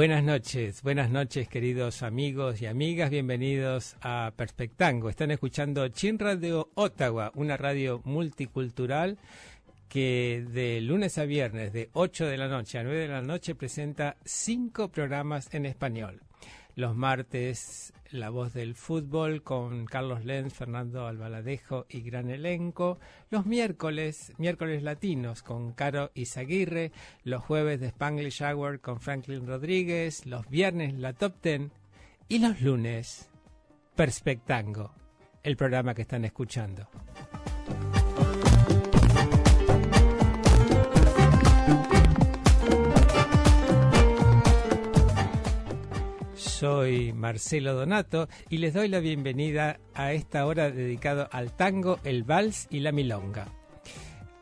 Buenas noches, buenas noches queridos amigos y amigas, bienvenidos a Perspectango. Están escuchando Chin Radio Ottawa, una radio multicultural que de lunes a viernes de 8 de la noche a 9 de la noche presenta cinco programas en español. Los martes La Voz del Fútbol con Carlos Lenz, Fernando Albaladejo y gran elenco. Los miércoles, miércoles latinos con Caro Izaguirre. Los jueves de Spanglish Hour con Franklin Rodríguez. Los viernes La Top Ten. Y los lunes, Perspectango, el programa que están escuchando. Soy Marcelo Donato y les doy la bienvenida a esta hora dedicada al tango, el vals y la milonga.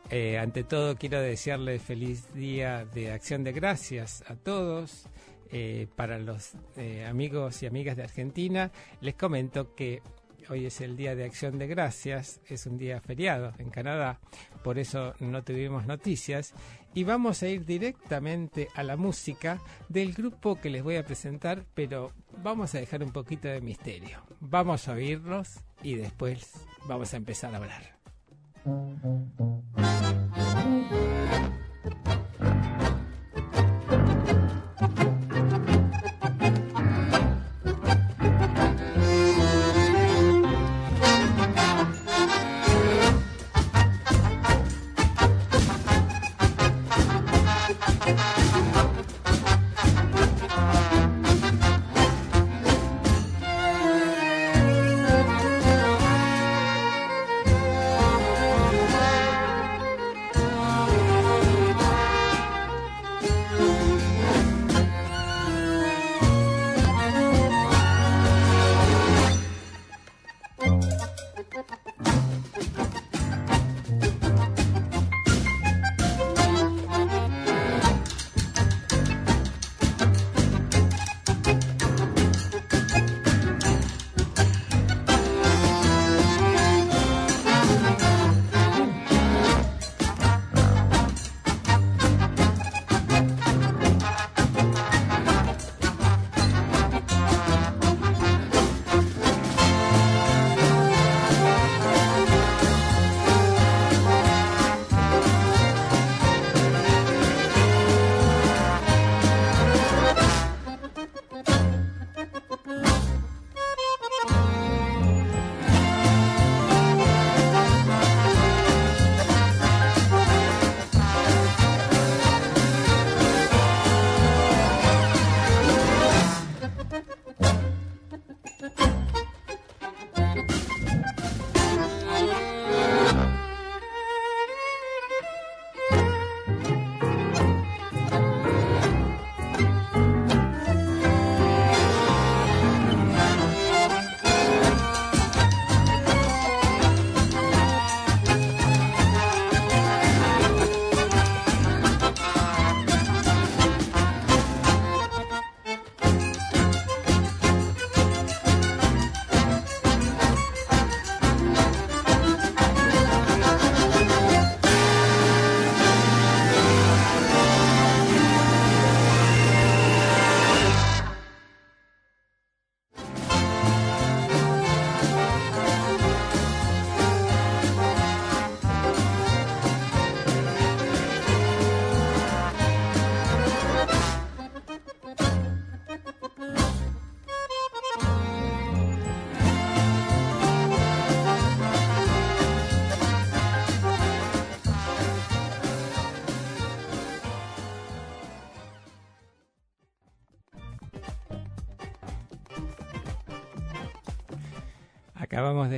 Eh, ante todo quiero desearles feliz día de acción de gracias a todos. Eh, para los eh, amigos y amigas de Argentina, les comento que hoy es el Día de Acción de Gracias, es un día feriado en Canadá, por eso no tuvimos noticias. Y vamos a ir directamente a la música del grupo que les voy a presentar, pero vamos a dejar un poquito de misterio. Vamos a oírlos y después vamos a empezar a hablar.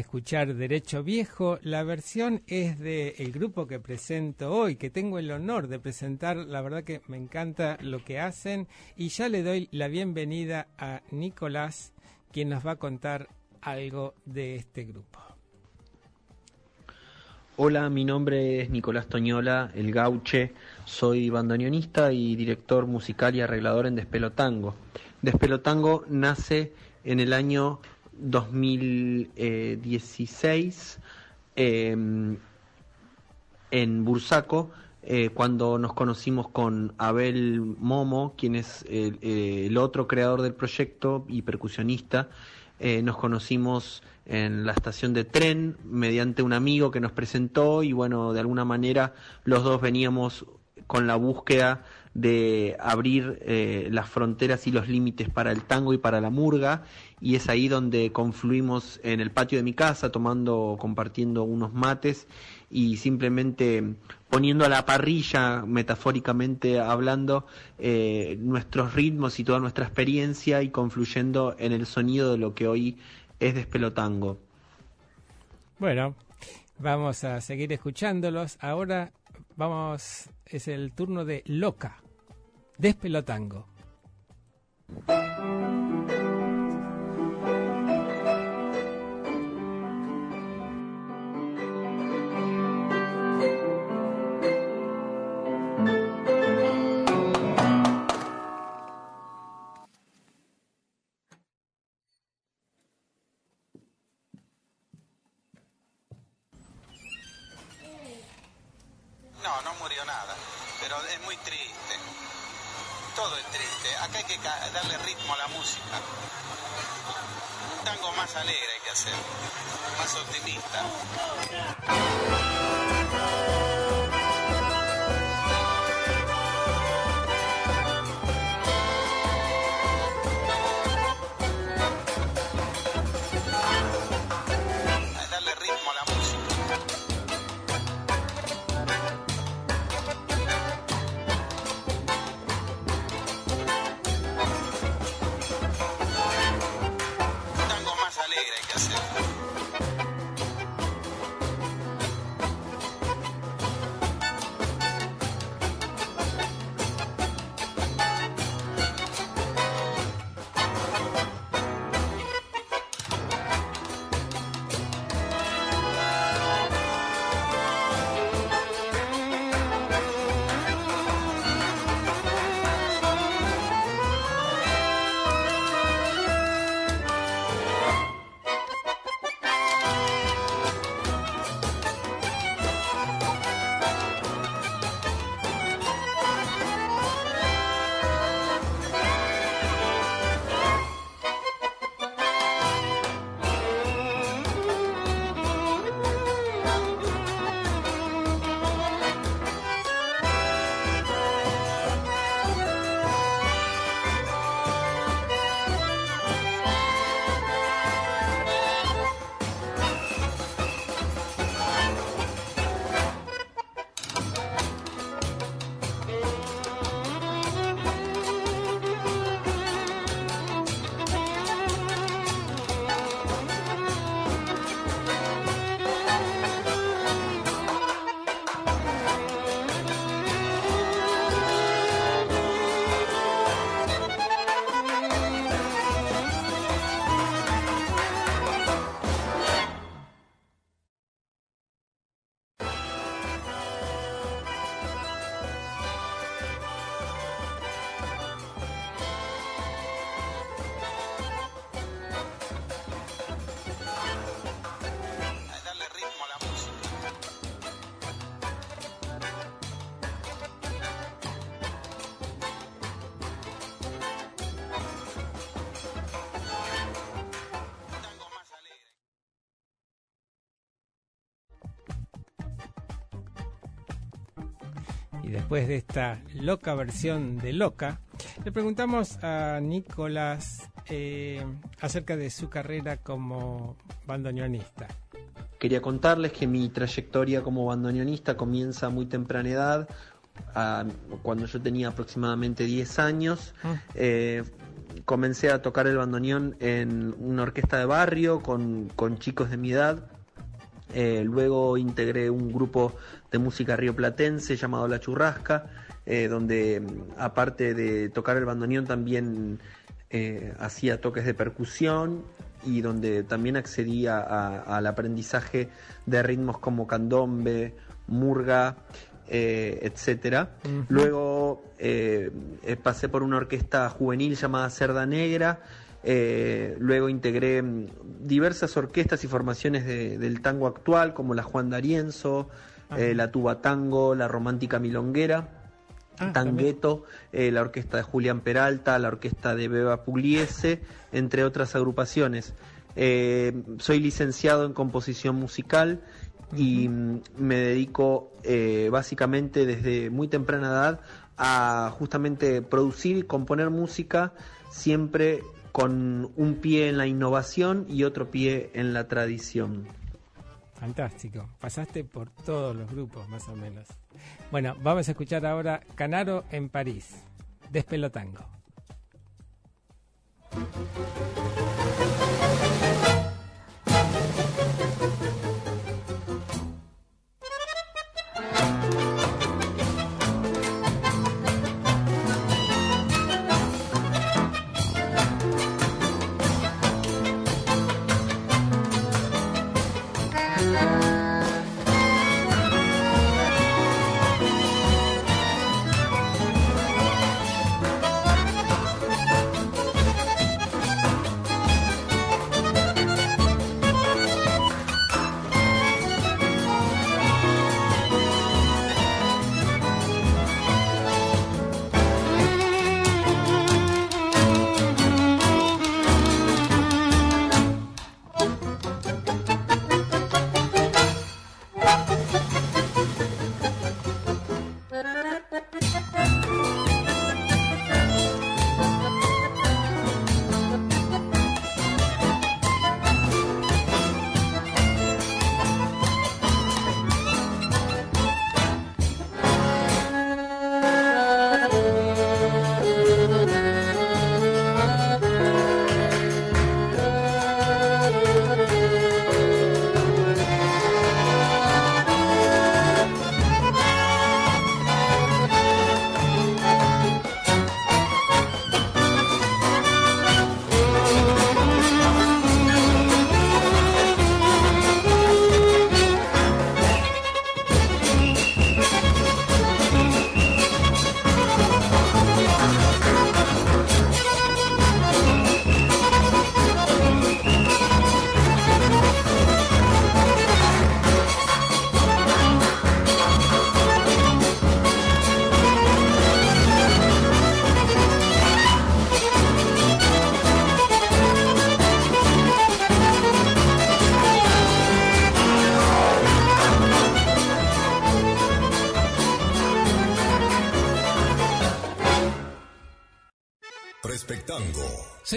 Escuchar Derecho Viejo. La versión es del el grupo que presento hoy, que tengo el honor de presentar. La verdad que me encanta lo que hacen. Y ya le doy la bienvenida a Nicolás, quien nos va a contar algo de este grupo. Hola, mi nombre es Nicolás Toñola, el gauche. Soy bandoneonista y director musical y arreglador en Despelotango. Despelotango nace en el año 2016 em, en Bursaco, eh, cuando nos conocimos con Abel Momo, quien es el, otro creador del proyecto y percusionista. Eh, nos conocimos en la estación de tren mediante un amigo que nos presentó y bueno, de alguna manera los dos veníamos con la búsqueda de abrir eh, las fronteras y los límites para el tango y para la murga y es ahí donde confluimos en el patio de mi casa tomando compartiendo unos mates y simplemente poniendo a la parrilla metafóricamente hablando eh, nuestros ritmos y toda nuestra experiencia y confluyendo en el sonido de lo que hoy es despelotango. Bueno vamos a seguir escuchándolos. Ahora vamos es el turno de Loca Despelotango. Pero es muy triste todo es triste. Acá hay que darle ritmo a la música. Un tango más alegre hay que hacer, más optimista. Después de esta loca versión de Loca, le preguntamos a Nicolás eh, acerca de su carrera como bandoneonista. Quería contarles que mi trayectoria como bandoneonista comienza a muy temprana edad, cuando yo tenía aproximadamente 10 años. Ah. Eh, comencé a tocar el bandoneón en una orquesta de barrio con, con chicos de mi edad. Eh, luego integré un grupo de música rioplatense llamado La Churrasca, eh, donde mm, aparte de tocar el bandoneón también eh, hacía toques de percusión y donde también accedía al aprendizaje de ritmos como candombe, murga, etcétera. Luego eh, eh, pasé por una orquesta juvenil llamada Cerda Negra. Eh, luego integré mm, diversas orquestas y formaciones de- del tango actual, como la Juan D'Arienzo, eh, la Tuba Tango, la Romántica Milonguera. Ah, Tangueto, eh, la orquesta de Julián Peralta, la orquesta de Beba Pugliese, entre otras agrupaciones. Soy licenciado en composición musical y mm, me dedico básicamente desde muy temprana edad a justamente producir y componer música siempre con un pie en la innovación y otro pie en la tradición. Fantástico. Pasaste por todos los grupos, más o menos. Bueno, vamos a escuchar ahora Canaro en París, Despelotango.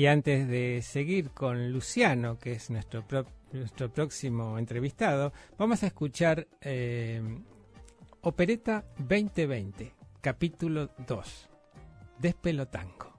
Y antes de seguir con Luciano, que es nuestro, nuestro próximo entrevistado, vamos a escuchar eh, Opereta 2020, capítulo 2, Despelotango.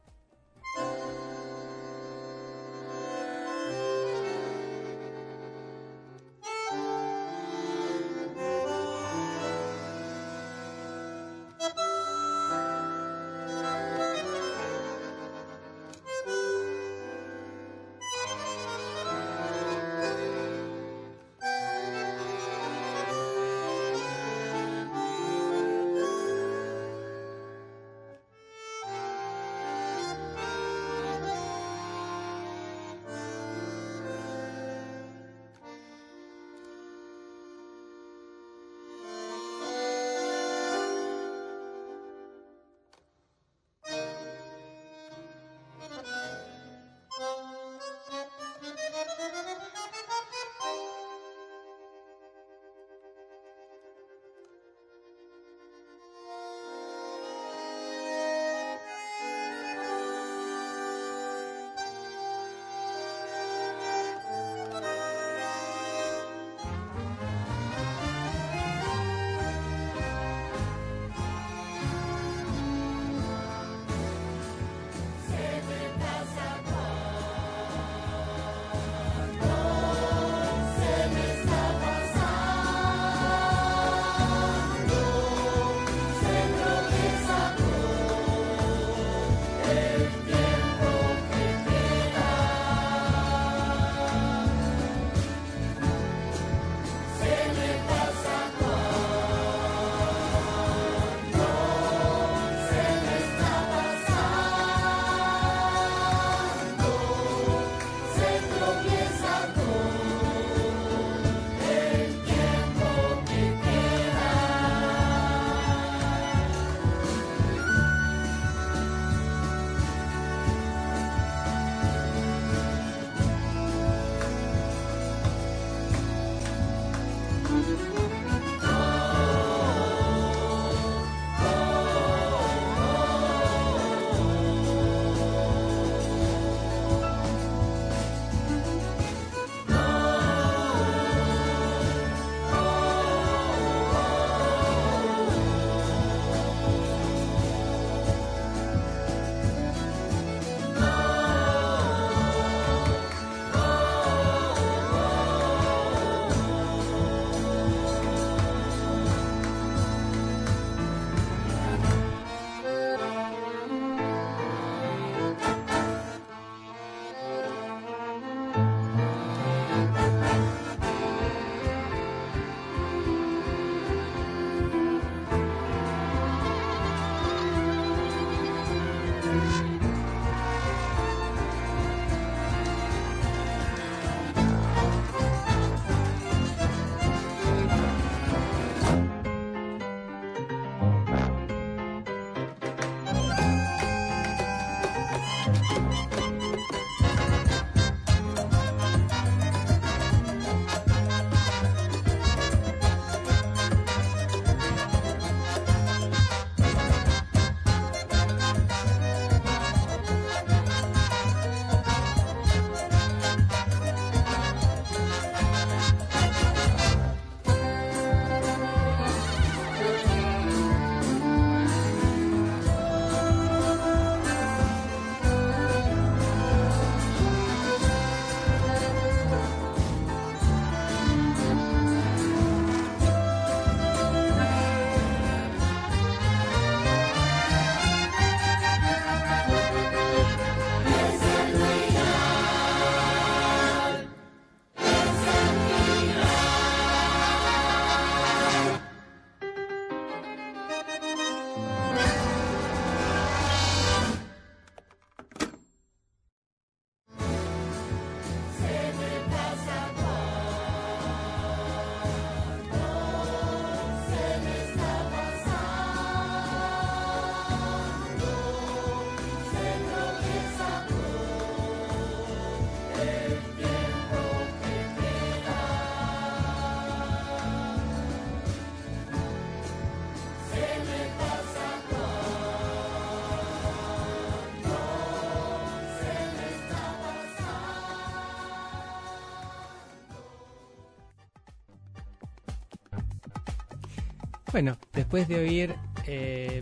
Bueno, después de oír eh,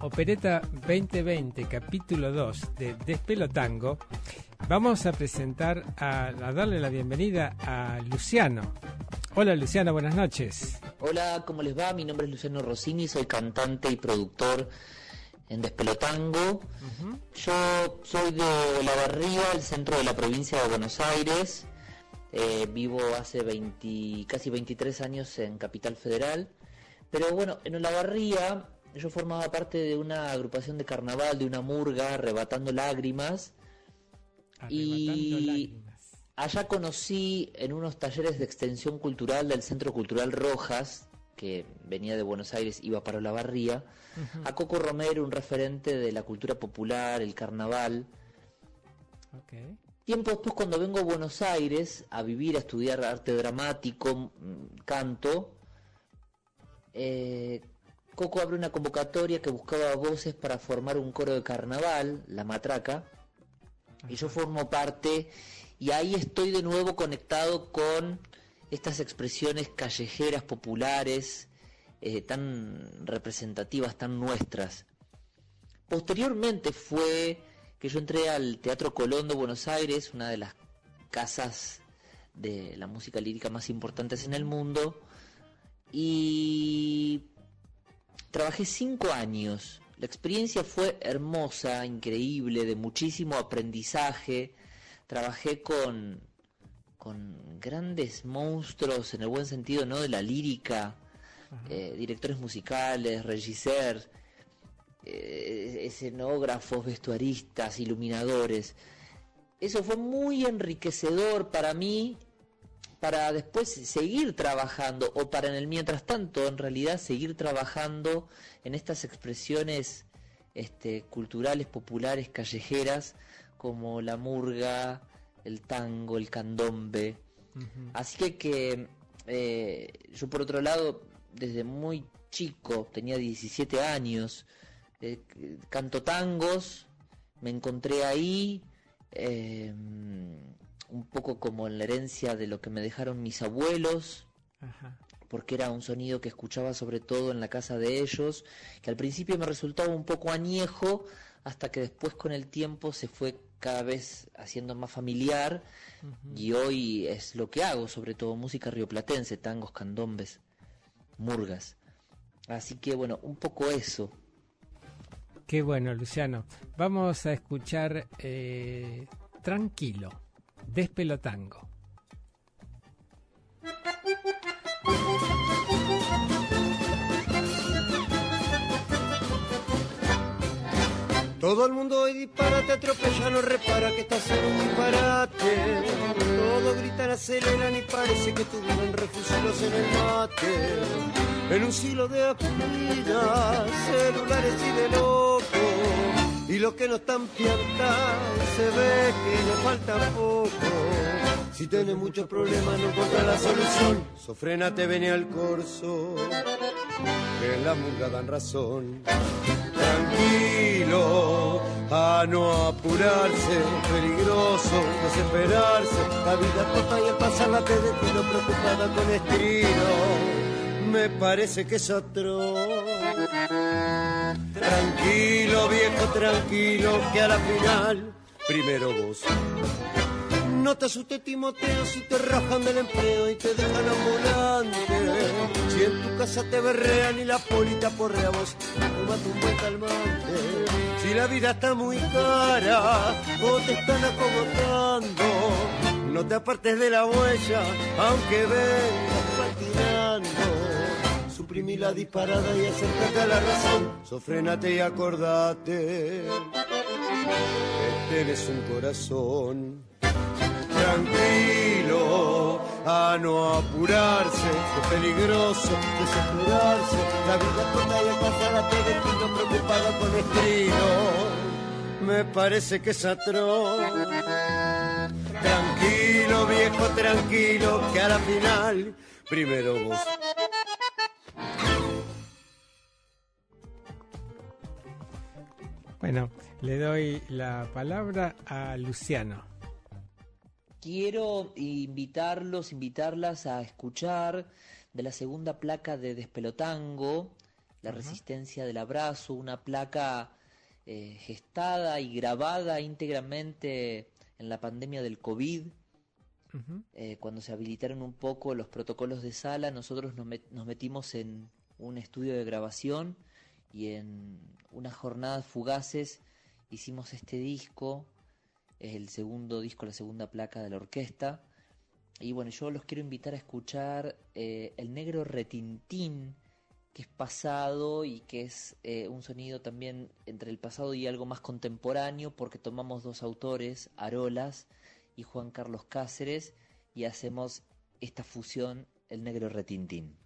Opereta 2020, capítulo 2 de Despelotango, vamos a presentar, a, a darle la bienvenida a Luciano. Hola Luciano, buenas noches. Hola, ¿cómo les va? Mi nombre es Luciano Rossini, soy cantante y productor en Despelotango. Yo soy de La Barría, el centro de la provincia de Buenos Aires. Eh, vivo hace 20, casi 23 años en Capital Federal. Pero bueno, en La Barría yo formaba parte de una agrupación de carnaval, de una murga, arrebatando lágrimas. Arrebatando lágrimas. Allá conocí en unos talleres de extensión cultural del Centro Cultural Rojas, que venía de Buenos Aires, iba para la barría, a Coco Romero, un referente de la cultura popular, el carnaval. Ok. Tiempo después, cuando vengo a Buenos Aires a vivir, a estudiar arte dramático, canto, eh, Coco abre una convocatoria que buscaba voces para formar un coro de carnaval, La Matraca, y yo formo parte, y ahí estoy de nuevo conectado con estas expresiones callejeras, populares, eh, tan representativas, tan nuestras. Posteriormente fue que yo entré al Teatro Colón de Buenos Aires, una de las casas de la música lírica más importantes en el mundo, y trabajé cinco años. La experiencia fue hermosa, increíble, de muchísimo aprendizaje. Trabajé con, con grandes monstruos, en el buen sentido, ¿no? De la lírica, eh, directores musicales, regisseurs, eh, escenógrafos, vestuaristas, iluminadores. Eso fue muy enriquecedor para mí, para después seguir trabajando, o para en el mientras tanto, en realidad, seguir trabajando en estas expresiones este, culturales, populares, callejeras, como la murga, el tango, el candombe. Así que, que eh, yo por otro lado, desde muy chico, tenía 17 años, eh, canto tangos, me encontré ahí, eh, un poco como en la herencia de lo que me dejaron mis abuelos, Ajá. porque era un sonido que escuchaba sobre todo en la casa de ellos, que al principio me resultaba un poco añejo, hasta que después con el tiempo se fue cada vez haciendo más familiar, y hoy es lo que hago, sobre todo música rioplatense, tangos, candombes, murgas. Así que bueno, un poco eso. Qué bueno, Luciano. Vamos a escuchar eh, Tranquilo, Despelotango. Todo el mundo hoy dispara, te atropella, no repara que estás en un disparate. Todos gritan, aceleran y parece que tuvieron refugios en el mate. En un siglo de acudidas, celulares y de. Y los que no están pierdas, se ve que nos falta poco. Si tienes muchos problemas, no encuentras la solución. Sofrénate, vení al corso. Que en la murga dan razón tranquilo, a no apurarse, peligroso, desesperarse, la vida corta y al pasarla te destino preocupada con estilo, me parece que es otro. Tranquilo, viejo, tranquilo, que a la final, primero vos. No te asustes, Timoteo, si te rajan del empleo y te dejan ambulante. Si en tu casa te berrean y la polita porrea vos, tómate un buen calmante. Si la vida está muy cara o te están acomodando, no te apartes de la huella, aunque vengas patinando. Suprimí la disparada y acércate a la razón. Sofrénate y acordate que tenés un corazón tranquilo, a no apurarse, es peligroso desesperarse, la vida corta y pasar te destino preocupado con estilo, me parece que es atroz. Tranquilo, viejo, tranquilo, que a la final, primero vos. Bueno, le doy la palabra a Luciano. Quiero invitarlos, invitarlas a escuchar de la segunda placa de Despelotango, La resistencia del abrazo, una placa eh, gestada y grabada íntegramente en la pandemia del COVID. Eh, cuando se habilitaron un poco los protocolos de sala, nosotros nos, met- nos metimos en un estudio de grabación y en unas jornadas fugaces hicimos este disco, es el segundo disco, la segunda placa de la orquesta. Y bueno, yo los quiero invitar a escuchar eh, El Negro Retintín, que es pasado y que es eh, un sonido también entre el pasado y algo más contemporáneo, porque tomamos dos autores, Arolas y Juan Carlos Cáceres, y hacemos esta fusión, El Negro Retintín.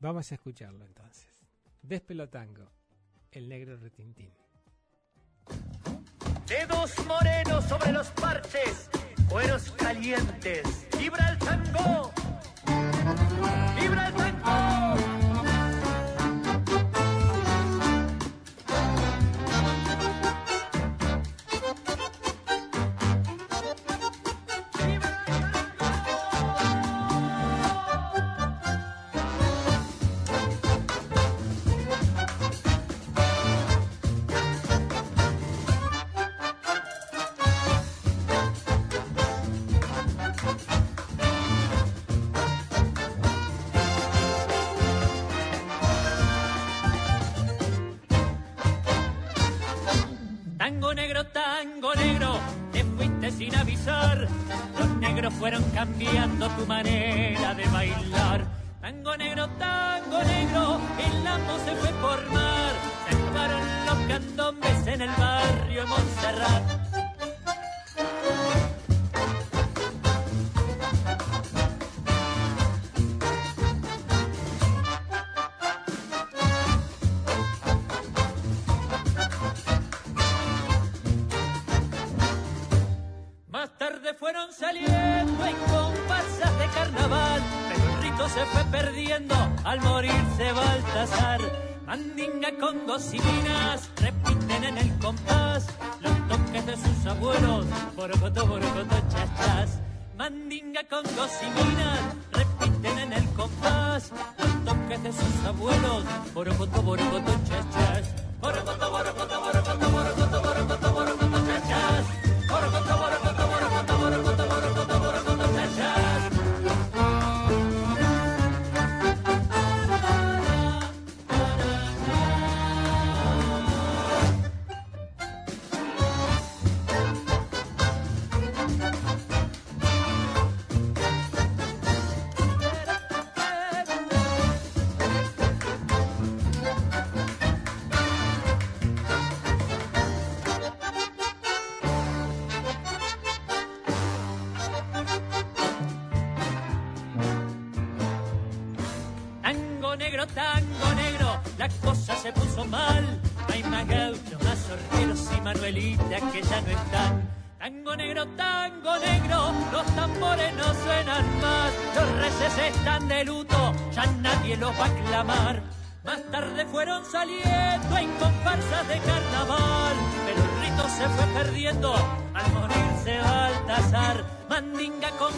Vamos a escucharlo entonces. Despelotango, el negro retintín. Dedos morenos sobre los parches, cueros calientes. ¡Vibra el tango! ¡Vibra el tango! Y repiten en el compás los toques de sus abuelos, borocoto, borocoto, chachas. Mandinga con dos fueron saliendo en comparsas de carnaval, pero el rito se fue perdiendo al morirse Baltasar. Mandinga con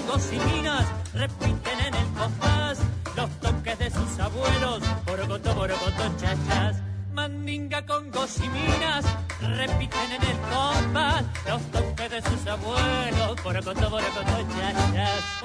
minas repiten en el compás los toques de sus abuelos, borocoto, borocoto, chachas. Mandinga con minas repiten en el compás los toques de sus abuelos, borocoto, borocoto, chachas.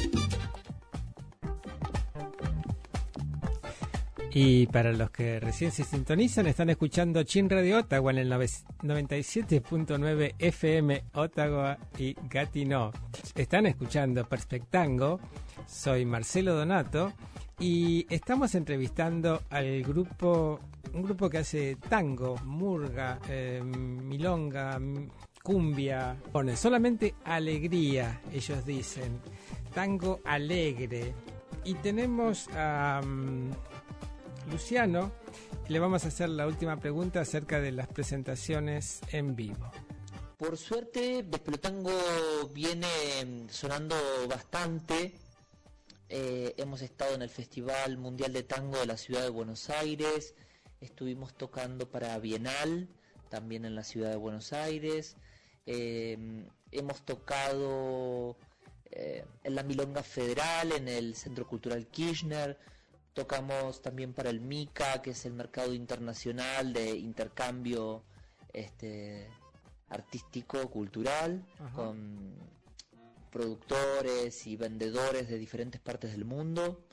Y para los que recién se sintonizan, están escuchando Chin Radio Ottawa en el 97.9 FM Ottawa y Gatineau. Están escuchando Perspectango. Soy Marcelo Donato y estamos entrevistando al grupo, un grupo que hace tango, murga, eh, milonga, cumbia. Pone solamente alegría, ellos dicen. Tango alegre. Y tenemos a. mm, Luciano, le vamos a hacer la última pregunta acerca de las presentaciones en vivo. Por suerte, Despelotango viene mm, sonando bastante. Eh, hemos estado en el Festival Mundial de Tango de la Ciudad de Buenos Aires. Estuvimos tocando para Bienal, también en la Ciudad de Buenos Aires. Eh, hemos tocado eh, en la Milonga Federal, en el Centro Cultural Kirchner. Tocamos también para el MICA, que es el Mercado Internacional de Intercambio este, Artístico Cultural, Ajá. con productores y vendedores de diferentes partes del mundo.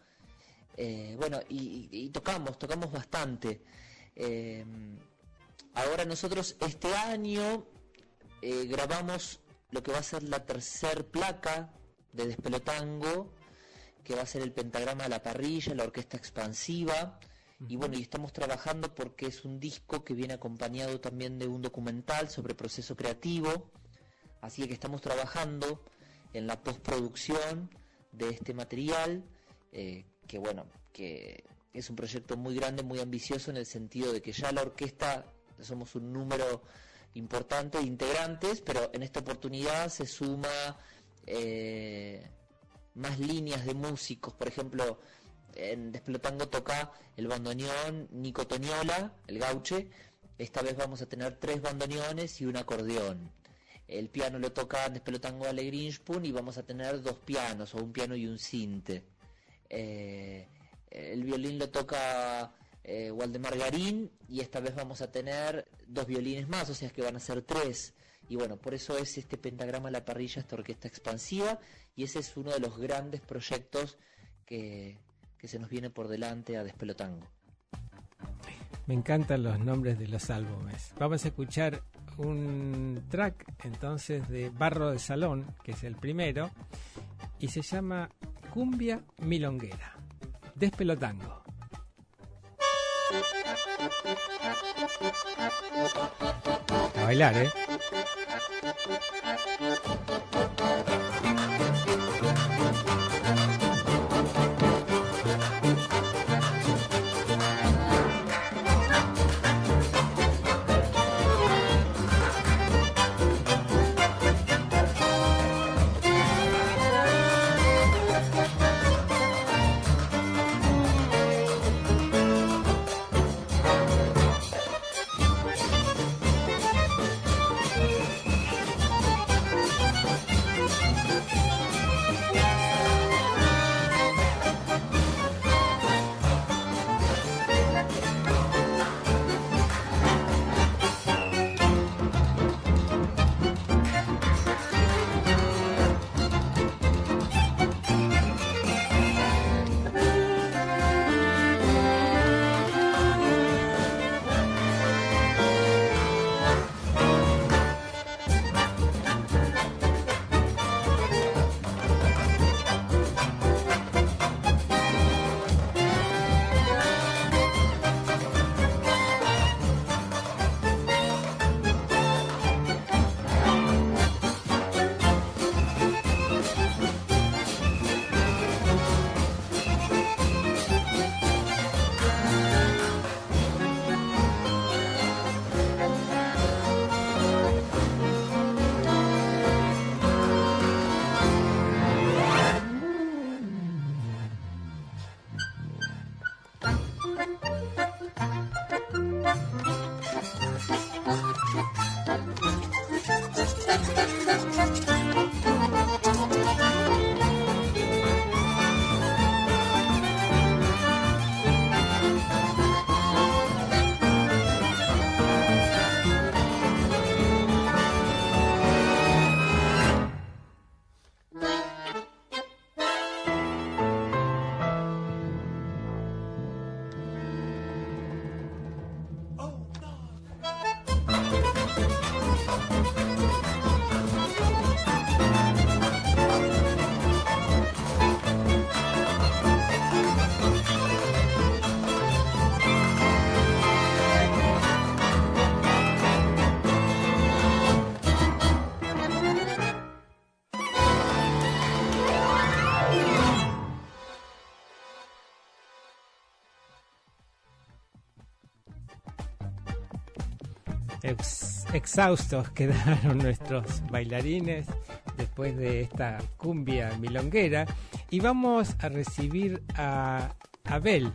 Eh, bueno, y, tocamos, tocamos bastante. Eh, ahora nosotros este año eh, grabamos lo que va a ser la tercer placa de Despelotango, que va a ser el pentagrama de la parrilla, la orquesta expansiva. Y bueno, y estamos trabajando porque es un disco que viene acompañado también de un documental sobre proceso creativo. Así que estamos trabajando en la postproducción de este material, eh, que bueno, que es un proyecto muy grande, muy ambicioso en el sentido de que ya la orquesta somos un número importante de integrantes, pero en esta oportunidad se suma eh, más líneas de músicos, por ejemplo, en Desplotango toca el bandoneón Nico Toñola, el gauche, esta vez vamos a tener tres bandoneones y un acordeón. El piano lo toca en Despelotango Ale Grinspun y vamos a tener dos pianos, o un piano y un cinte. Eh, el violín lo toca eh, Waldemar Garín y esta vez vamos a tener dos violines más, o sea que van a ser tres. Y bueno, por eso es este pentagrama a la parrilla, esta orquesta expansiva, y ese es uno de los grandes proyectos que, que se nos viene por delante a Despelotango. Me encantan los nombres de los álbumes. Vamos a escuchar un track entonces de Barro de Salón, que es el primero, y se llama Cumbia Milonguera. Despelotango. A bailar, ¿eh? Ex- exhaustos quedaron nuestros bailarines después de esta cumbia milonguera y vamos a recibir a Abel,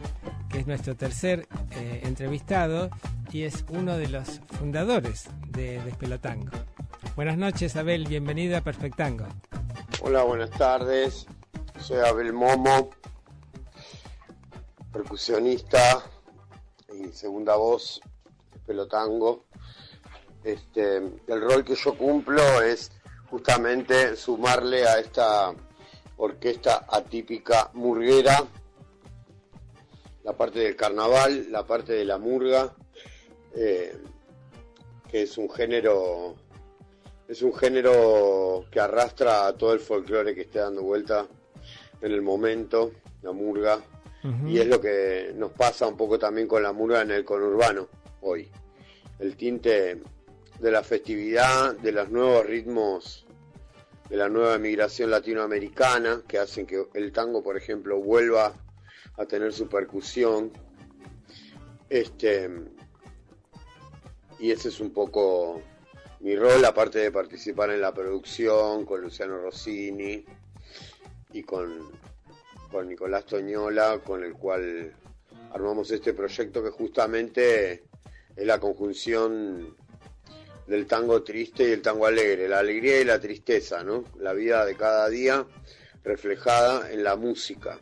que es nuestro tercer eh, entrevistado y es uno de los fundadores de Despelotango. Buenas noches, Abel, bienvenido a Perfectango. Hola, buenas tardes. Soy Abel Momo, percusionista y segunda voz de Pelotango. Este, el rol que yo cumplo es justamente sumarle a esta orquesta atípica murguera la parte del carnaval, la parte de la murga, eh, que es un género es un género que arrastra a todo el folclore que esté dando vuelta en el momento, la murga, y es lo que nos pasa un poco también con la murga en el conurbano hoy. El tinte de la festividad, de los nuevos ritmos, de la nueva migración latinoamericana, que hacen que el tango, por ejemplo, vuelva a tener su percusión. Este, y ese es un poco mi rol, aparte de participar en la producción con Luciano Rossini y con, con Nicolás Toñola, con el cual armamos este proyecto que justamente es la conjunción del tango triste y el tango alegre, la alegría y la tristeza, ¿no? La vida de cada día reflejada en la música.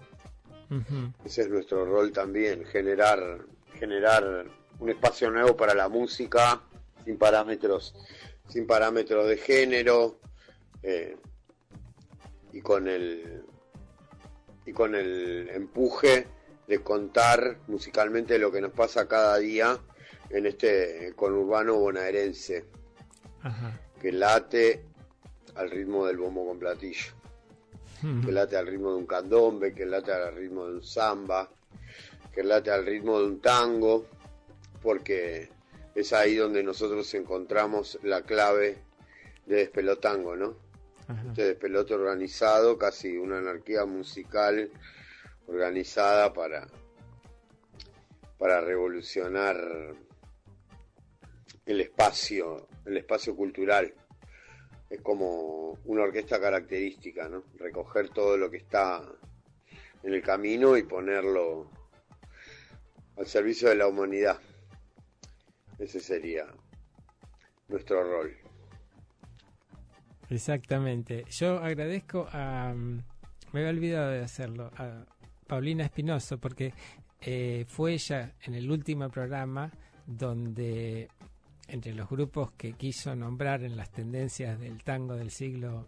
Ese es nuestro rol también, generar, generar un espacio nuevo para la música sin parámetros, sin parámetros de género eh, y con el y con el empuje de contar musicalmente lo que nos pasa cada día en este conurbano bonaerense que late al ritmo del bombo con platillo que late al ritmo de un candombe, que late al ritmo de un samba, que late al ritmo de un tango, porque es ahí donde nosotros encontramos la clave de despelotango, ¿no? Este despelote organizado, casi una anarquía musical organizada para, para revolucionar el espacio, el espacio cultural es como una orquesta característica, ¿no? Recoger todo lo que está en el camino y ponerlo al servicio de la humanidad. Ese sería nuestro rol. Exactamente. Yo agradezco a... Me había olvidado de hacerlo. A Paulina Espinoso, porque eh, fue ella en el último programa donde entre los grupos que quiso nombrar en las tendencias del tango del siglo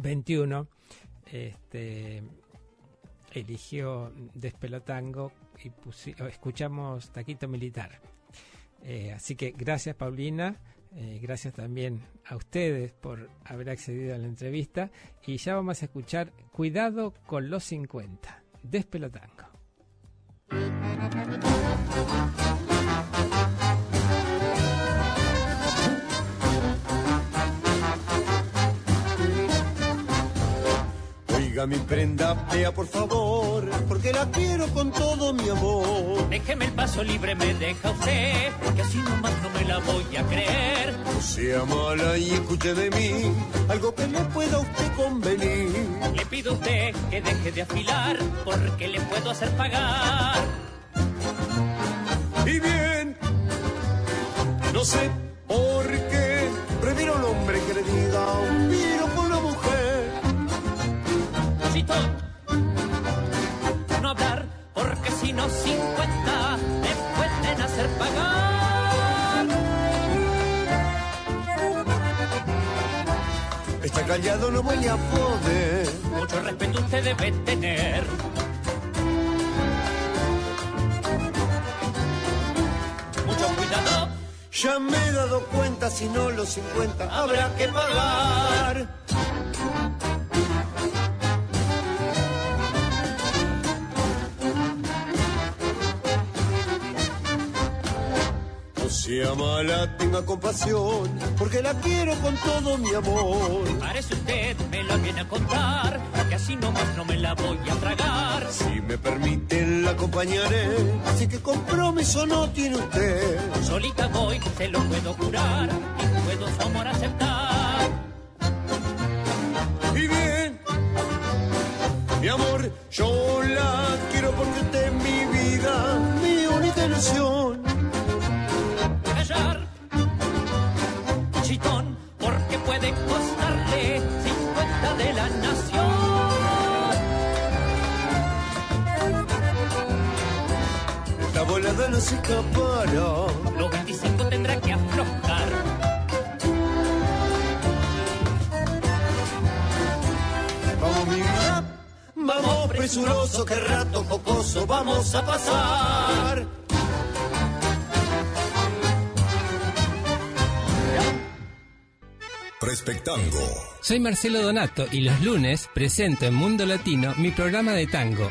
XXI, este, eligió Despelotango y escuchamos Taquito Militar. Eh, así que gracias Paulina, eh, gracias también a ustedes por haber accedido a la entrevista y ya vamos a escuchar Cuidado con los 50, Despelotango. Oiga mi prenda, vea por favor, porque la quiero con todo mi amor. Déjeme el paso libre, me deja usted, que así nomás no me la voy a creer. No sea mala y escuche de mí algo que le pueda a usted convenir. Le pido a usted que deje de afilar, porque le puedo hacer pagar. Y bien, no sé por qué, prefiero un hombre que le diga un porque si no 50 le pueden hacer pagar. Está callado, no voy a poder. Mucho respeto usted debe tener. Mucho cuidado, Ya me he dado cuenta, si no los 50 habrá que pagar. No sea mala, tenga compasión, porque la quiero con todo mi amor. parece usted me la viene a contar, que así nomás no me la voy a tragar. Si me permiten, la acompañaré. Así que compromiso no tiene usted. Solita voy, se lo puedo jurar, y puedo su amor aceptar. Y bien, mi amor, yo la quiero porque usted es mi vida, mi única ilusión. La volada no se escapará. Los 25 tendrá que aflojar. Vamos, mi rap. Vamos, presuroso, que rato jocoso vamos a pasar. Respectango. Soy Marcelo Donato y los lunes presento en Mundo Latino mi programa de tango.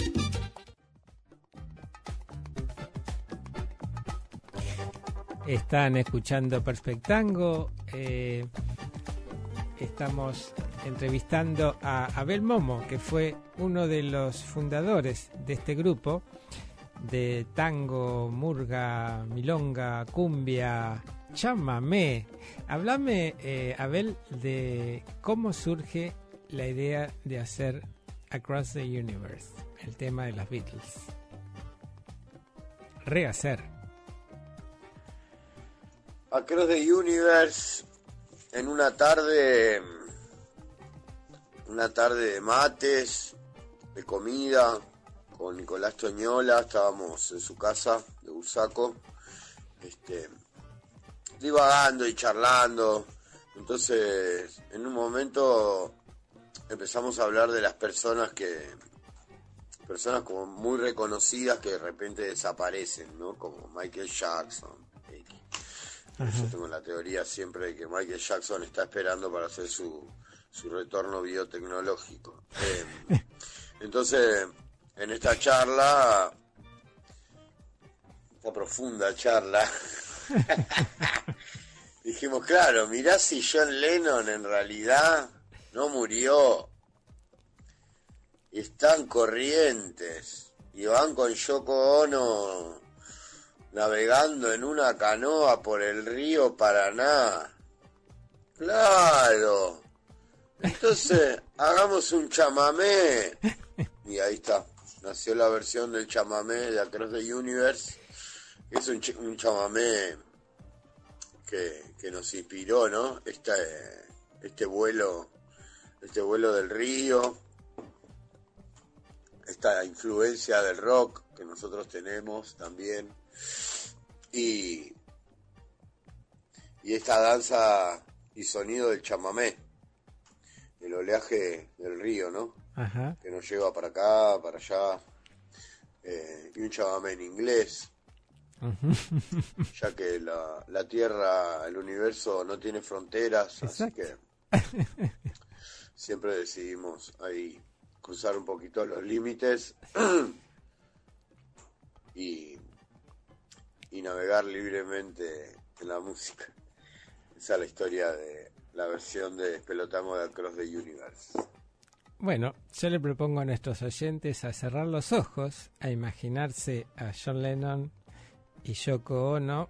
Están escuchando Perspectango. eh, estamos entrevistando a Abel Momo, que fue uno de los fundadores de este grupo de tango, murga, milonga, cumbia, chamamé. Háblame, eh, Abel, de cómo surge la idea de hacer Across the Universe, el tema de las Beatles. Rehacer. Across the Universe, en una tarde, una tarde de mates, de comida, con Nicolás Toñola, estábamos en su casa de Bursaco, este, divagando y charlando. Entonces, en un momento empezamos a hablar de las personas que, personas como muy reconocidas que de repente desaparecen, ¿no? Como Michael Jackson. X. Yo tengo la teoría siempre de que Michael Jackson está esperando para hacer su, su retorno biotecnológico. Eh, entonces, en esta charla, esta profunda charla, dijimos, claro, mirá si John Lennon en realidad no murió. Están corrientes. Y van con Yoko Ono navegando en una canoa por el río Paraná. Claro. Entonces, hagamos un chamamé. Y ahí está. Nació la versión del chamamé de Across the Universe. Es un, ch- un chamamé que, que nos inspiró, ¿no? Este, este vuelo, este vuelo del río, esta influencia del rock que nosotros tenemos también y, y esta danza y sonido del chamamé, el oleaje del río, ¿no? Ajá. Que nos lleva para acá, para allá, eh, y un chamamé en inglés, ya que la, la Tierra, el universo no tiene fronteras, así que siempre decidimos ahí cruzar un poquito los límites. Y, y navegar libremente en la música. Esa es la historia de la versión de Pelotamo de Across the Universe. Bueno, yo le propongo a nuestros oyentes a cerrar los ojos, a imaginarse a John Lennon y Yoko Ono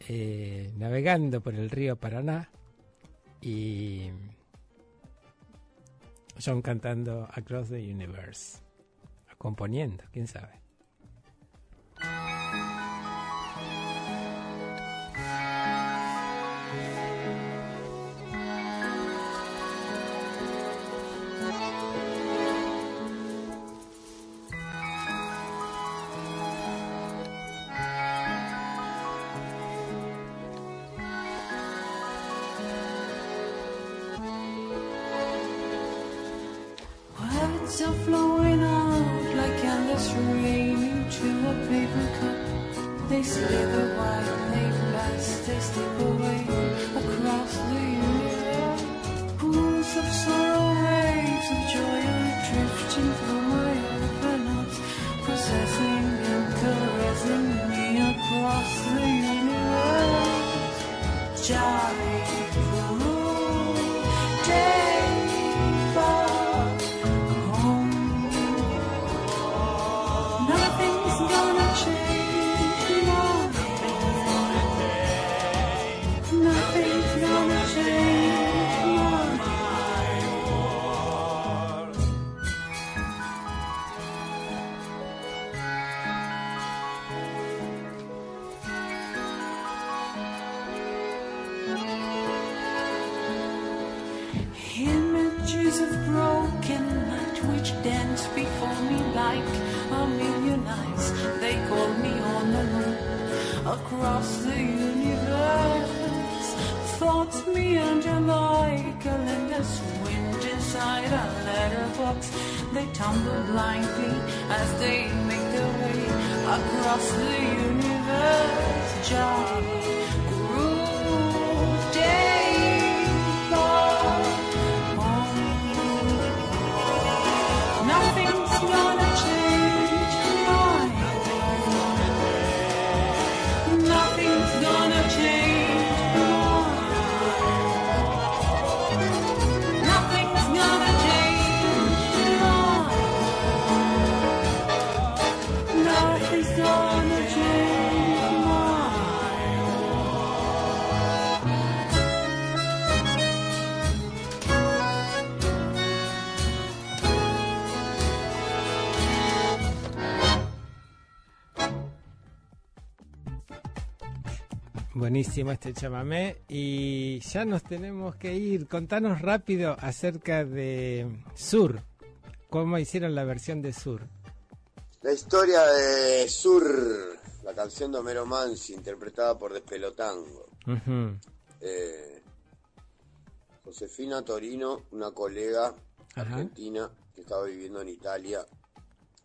eh, navegando por el río Paraná y John cantando Across the Universe, componiendo, quién sabe. Buenísimo este chamamé y ya nos tenemos que ir. Contanos rápido acerca de Sur. ¿Cómo hicieron la versión de Sur? La historia de Sur, la canción de Homero Mansi, interpretada por Despelotango. Eh, Josefina Torino, una colega Ajá. argentina que estaba viviendo en Italia,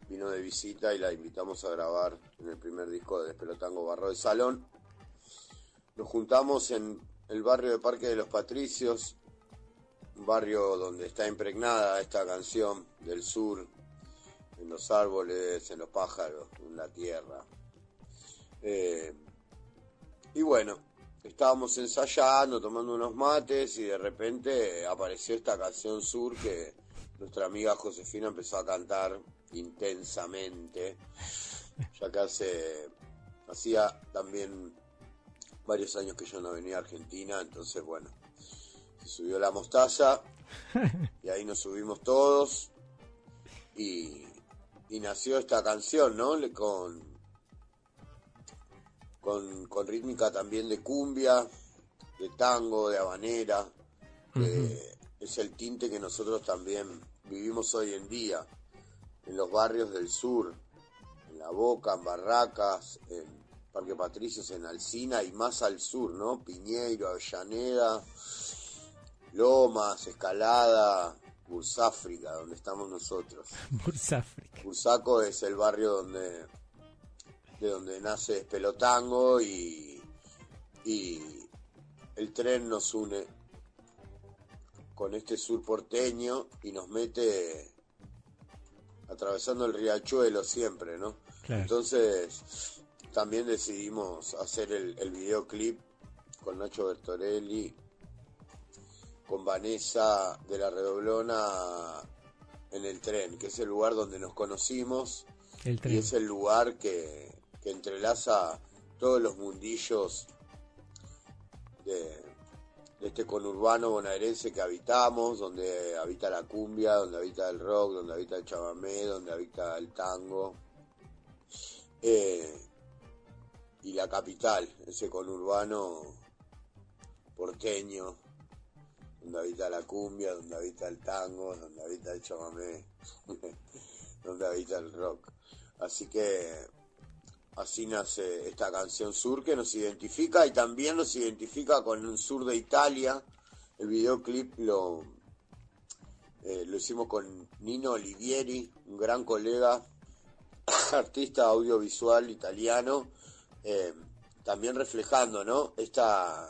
vino de visita y la invitamos a grabar en el primer disco de Despelotango Barro de Salón. Nos juntamos en el barrio de Parque de los Patricios, un barrio donde está impregnada esta canción del sur, en los árboles, en los pájaros, en la tierra. Eh, y bueno, estábamos ensayando, tomando unos mates y de repente apareció esta canción sur que nuestra amiga Josefina empezó a cantar intensamente, ya que hace, hacía también varios años que yo no venía a Argentina, entonces bueno, se subió la mostaza y ahí nos subimos todos y, y nació esta canción, ¿no? Le- Con, con, con rítmica también de cumbia, de tango, de habanera, que es el tinte que nosotros también vivimos hoy en día en los barrios del sur, en La Boca, en Barracas, en Parque Patricios, en Alcina y más al sur, ¿no? Piñeiro, Avellaneda, Lomas, Escalada, Bursáfrica, donde estamos nosotros. Bursáfrica. Bursaco es el barrio donde de donde nace Pelotango y, y el tren nos une con este sur porteño y nos mete atravesando el riachuelo siempre, ¿no? Claro. Entonces también decidimos hacer el, el videoclip con Nacho Bertorelli, con Vanessa de la Redoblona en el tren, que es el lugar donde nos conocimos El y es el lugar que, que entrelaza todos los mundillos de, de este conurbano bonaerense que habitamos, donde habita la cumbia, donde habita el rock, donde habita el chamamé, donde habita el tango. Eh, y la capital, ese conurbano porteño, donde habita la cumbia, donde habita el tango, donde habita el chamamé, donde habita el rock. Así que así nace esta canción sur que nos identifica y también nos identifica con un sur de Italia. El videoclip lo, eh, lo hicimos con Nino Olivieri, un gran colega, artista audiovisual italiano, eh, también reflejando ¿no? esta,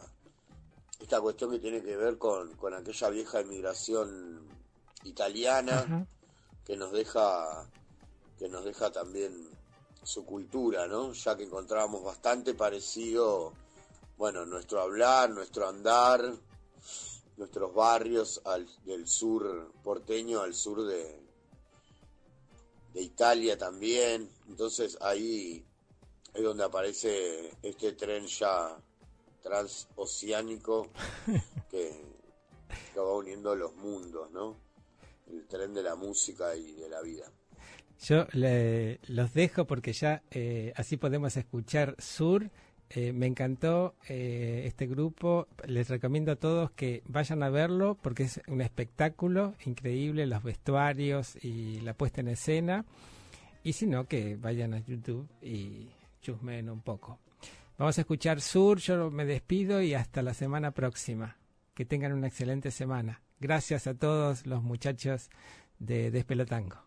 esta cuestión que tiene que ver con, con aquella vieja emigración italiana que nos deja que nos deja también su cultura, ¿no? Ya que encontramos bastante parecido, bueno, nuestro hablar, nuestro andar, nuestros barrios al, del sur porteño al sur de, de Italia también. Entonces ahí es donde aparece este tren ya transoceánico que, que va uniendo los mundos, ¿no? El tren de la música y de la vida. Yo le- los dejo porque ya eh, así podemos escuchar Sur. Eh, me encantó eh, este grupo. Les recomiendo a todos que vayan a verlo porque es un espectáculo increíble, los vestuarios y la puesta en escena. Y si no, que vayan a YouTube y chusmeen un poco. Vamos a escuchar Sur. Yo me despido y hasta la semana próxima. Que tengan una excelente semana. Gracias a todos los muchachos de Despelotango.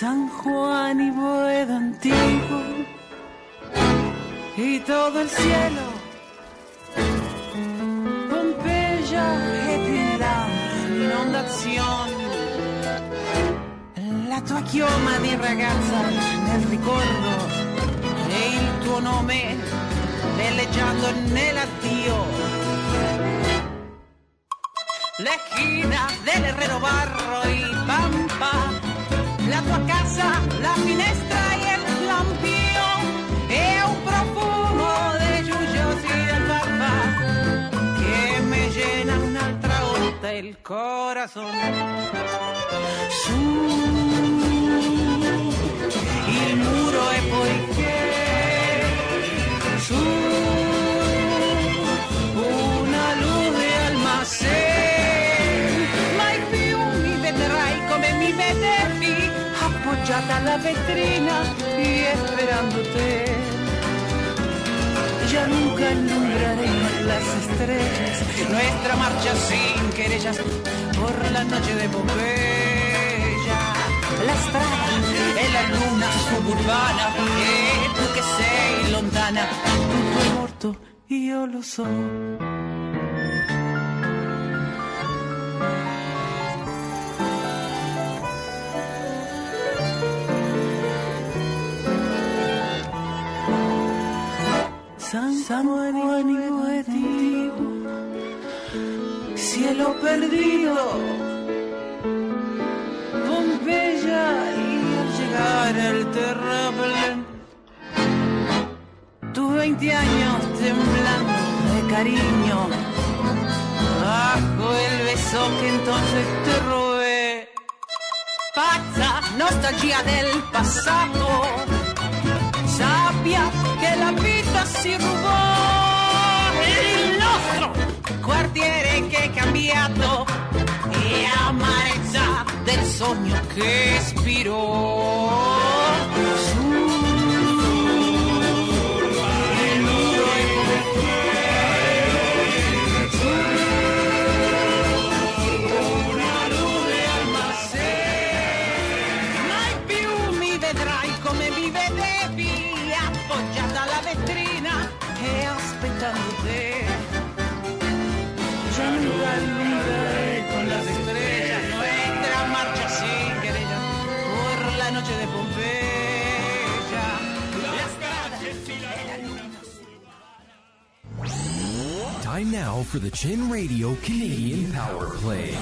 San Juan y Boedo antiguo y todo el cielo. Pompeya e la inondazione. La tua chioma di ragazza nel ricordo e il tuo nome veleggiando nell'addio. L'esquina dell'Herrero Barro y Pampa, il corazón. Su, il muro e poiché su una luz de almacén, appoggiata alla vetrina y esperando te. Ya nunca alumbraremos las estrellas, nuestra marcha sin querellas por la noche de Pompeya. La strada e la luna suburbana e tu che sei lontana, tutto è morto, io lo so. San Juan y cielo perdido, Pompeya y al llegar el terraplén, tus 20 años temblando de cariño, bajo el beso que entonces te robé, pazza nostalgia del passato sappia che la vita si rubò il nostro quartiere che è cambiato e amarezza del sogno che spirò. Time now for the Chin Radio Canadian Power Play.